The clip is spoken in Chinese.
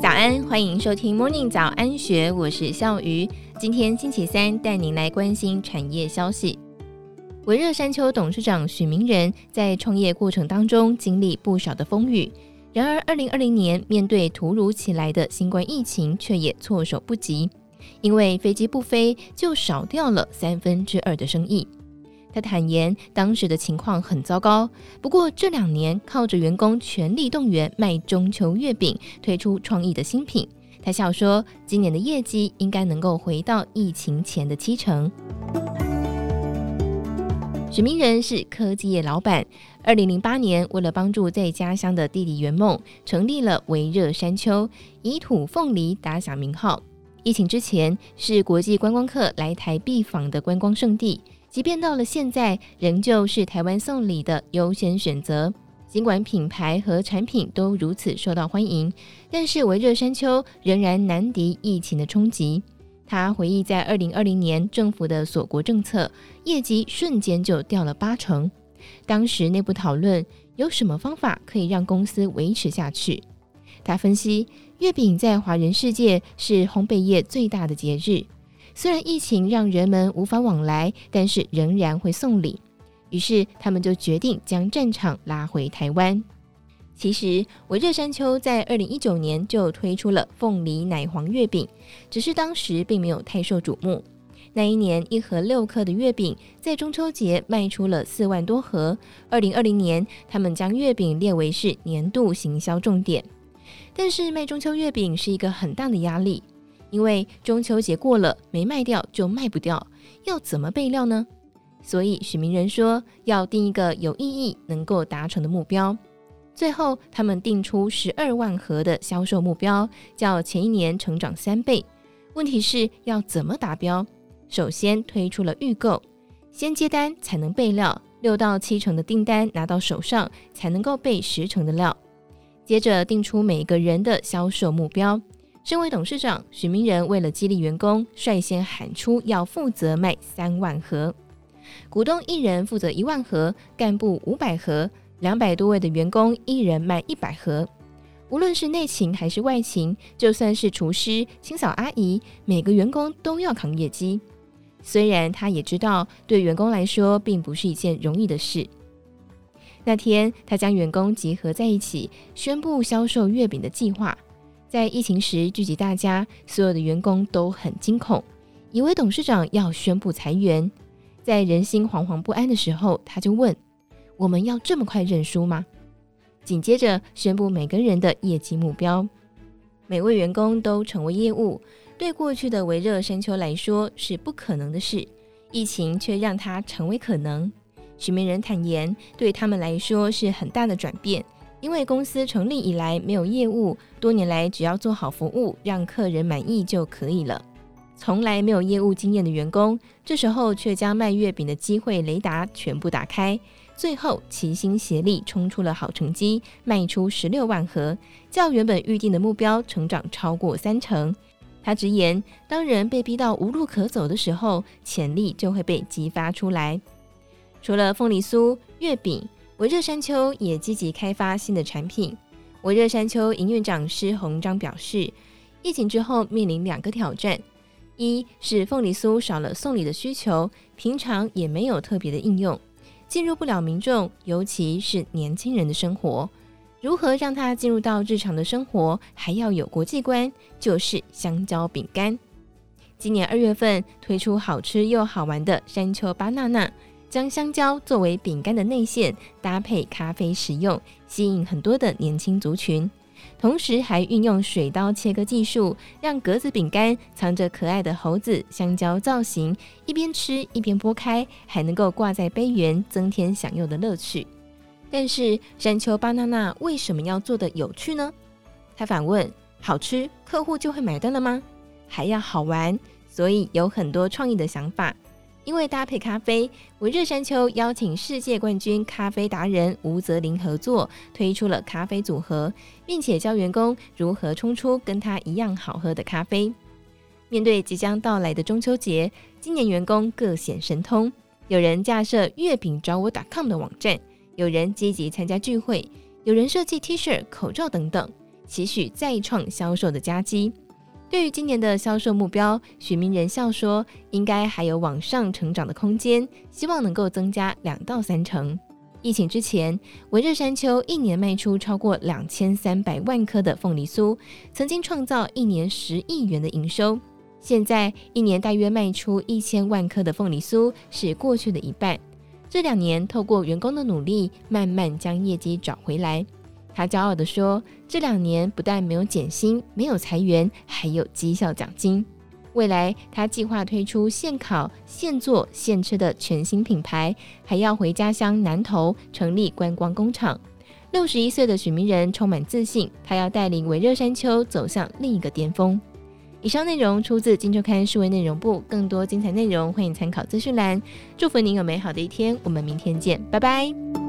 早安，欢迎收听 Morning 早安学，我是笑鱼。今天星期三，带您来关心产业消息。微热山丘董事长许明仁在创业过程当中经历不少的风雨，然而二零二零年面对突如其来的新冠疫情，却也措手不及，因为飞机不飞，就少掉了三分之二的生意。他坦言，当时的情况很糟糕。不过这两年靠着员工全力动员卖中秋月饼，推出创意的新品。他笑说，今年的业绩应该能够回到疫情前的七成。许明仁是科技业老板，二零零八年为了帮助在家乡的弟弟圆梦，成立了微热山丘，以土凤梨打响名号。疫情之前是国际观光客来台必访的观光胜地。即便到了现在，仍旧是台湾送礼的优先选择。尽管品牌和产品都如此受到欢迎，但是微热山丘仍然难敌疫情的冲击。他回忆，在二零二零年政府的锁国政策，业绩瞬间就掉了八成。当时内部讨论有什么方法可以让公司维持下去。他分析，月饼在华人世界是烘焙业最大的节日。虽然疫情让人们无法往来，但是仍然会送礼。于是他们就决定将战场拉回台湾。其实，微热山丘在二零一九年就推出了凤梨奶黄月饼，只是当时并没有太受瞩目。那一年，一盒六克的月饼在中秋节卖出了四万多盒。二零二零年，他们将月饼列为是年度行销重点。但是卖中秋月饼是一个很大的压力。因为中秋节过了，没卖掉就卖不掉，要怎么备料呢？所以许明仁说要定一个有意义、能够达成的目标。最后，他们定出十二万盒的销售目标，较前一年成长三倍。问题是要怎么达标？首先推出了预购，先接单才能备料，六到七成的订单拿到手上才能够备十成的料。接着定出每个人的销售目标。身为董事长，许明仁为了激励员工，率先喊出要负责卖三万盒，股东一人负责一万盒，干部五百盒，两百多位的员工一人卖一百盒。无论是内勤还是外勤，就算是厨师、清扫阿姨，每个员工都要扛业绩。虽然他也知道，对员工来说并不是一件容易的事。那天，他将员工集合在一起，宣布销售月饼的计划。在疫情时聚集大家，所有的员工都很惊恐，以为董事长要宣布裁员。在人心惶惶不安的时候，他就问：“我们要这么快认输吗？”紧接着宣布每个人的业绩目标，每位员工都成为业务。对过去的微热山丘来说是不可能的事，疫情却让它成为可能。许明仁坦言，对他们来说是很大的转变。因为公司成立以来没有业务，多年来只要做好服务，让客人满意就可以了。从来没有业务经验的员工，这时候却将卖月饼的机会雷达全部打开，最后齐心协力冲出了好成绩，卖出十六万盒，较原本预定的目标成长超过三成。他直言，当人被逼到无路可走的时候，潜力就会被激发出来。除了凤梨酥、月饼。微热山丘也积极开发新的产品。微热山丘营运长施鸿章表示，疫情之后面临两个挑战：一是凤梨酥少了送礼的需求，平常也没有特别的应用，进入不了民众，尤其是年轻人的生活。如何让它进入到日常的生活，还要有国际观，就是香蕉饼干。今年二月份推出好吃又好玩的山丘巴娜娜。将香蕉作为饼干的内馅，搭配咖啡食用，吸引很多的年轻族群。同时还运用水刀切割技术，让格子饼干藏着可爱的猴子、香蕉造型，一边吃一边剥开，还能够挂在杯缘，增添享用的乐趣。但是山丘巴娜娜为什么要做得有趣呢？他反问：好吃，客户就会买单了吗？还要好玩，所以有很多创意的想法。因为搭配咖啡，我热山丘邀请世界冠军咖啡达人吴泽林合作，推出了咖啡组合，并且教员工如何冲出跟他一样好喝的咖啡。面对即将到来的中秋节，今年员工各显神通，有人架设月饼找我 .com 的网站，有人积极参加聚会，有人设计 T 恤、口罩等等，期许再创销售的佳绩。对于今年的销售目标，许明仁笑说，应该还有往上成长的空间，希望能够增加两到三成。疫情之前，微热山丘一年卖出超过两千三百万颗的凤梨酥，曾经创造一年十亿元的营收。现在一年大约卖出一千万颗的凤梨酥，是过去的一半。这两年透过员工的努力，慢慢将业绩找回来。他骄傲地说：“这两年不但没有减薪，没有裁员，还有绩效奖金。未来他计划推出现烤、现做、现吃的全新品牌，还要回家乡南投成立观光工厂。”六十一岁的许明仁充满自信，他要带领微热山丘走向另一个巅峰。以上内容出自《金周刊》数位内容部，更多精彩内容欢迎参考资讯栏。祝福您有美好的一天，我们明天见，拜拜。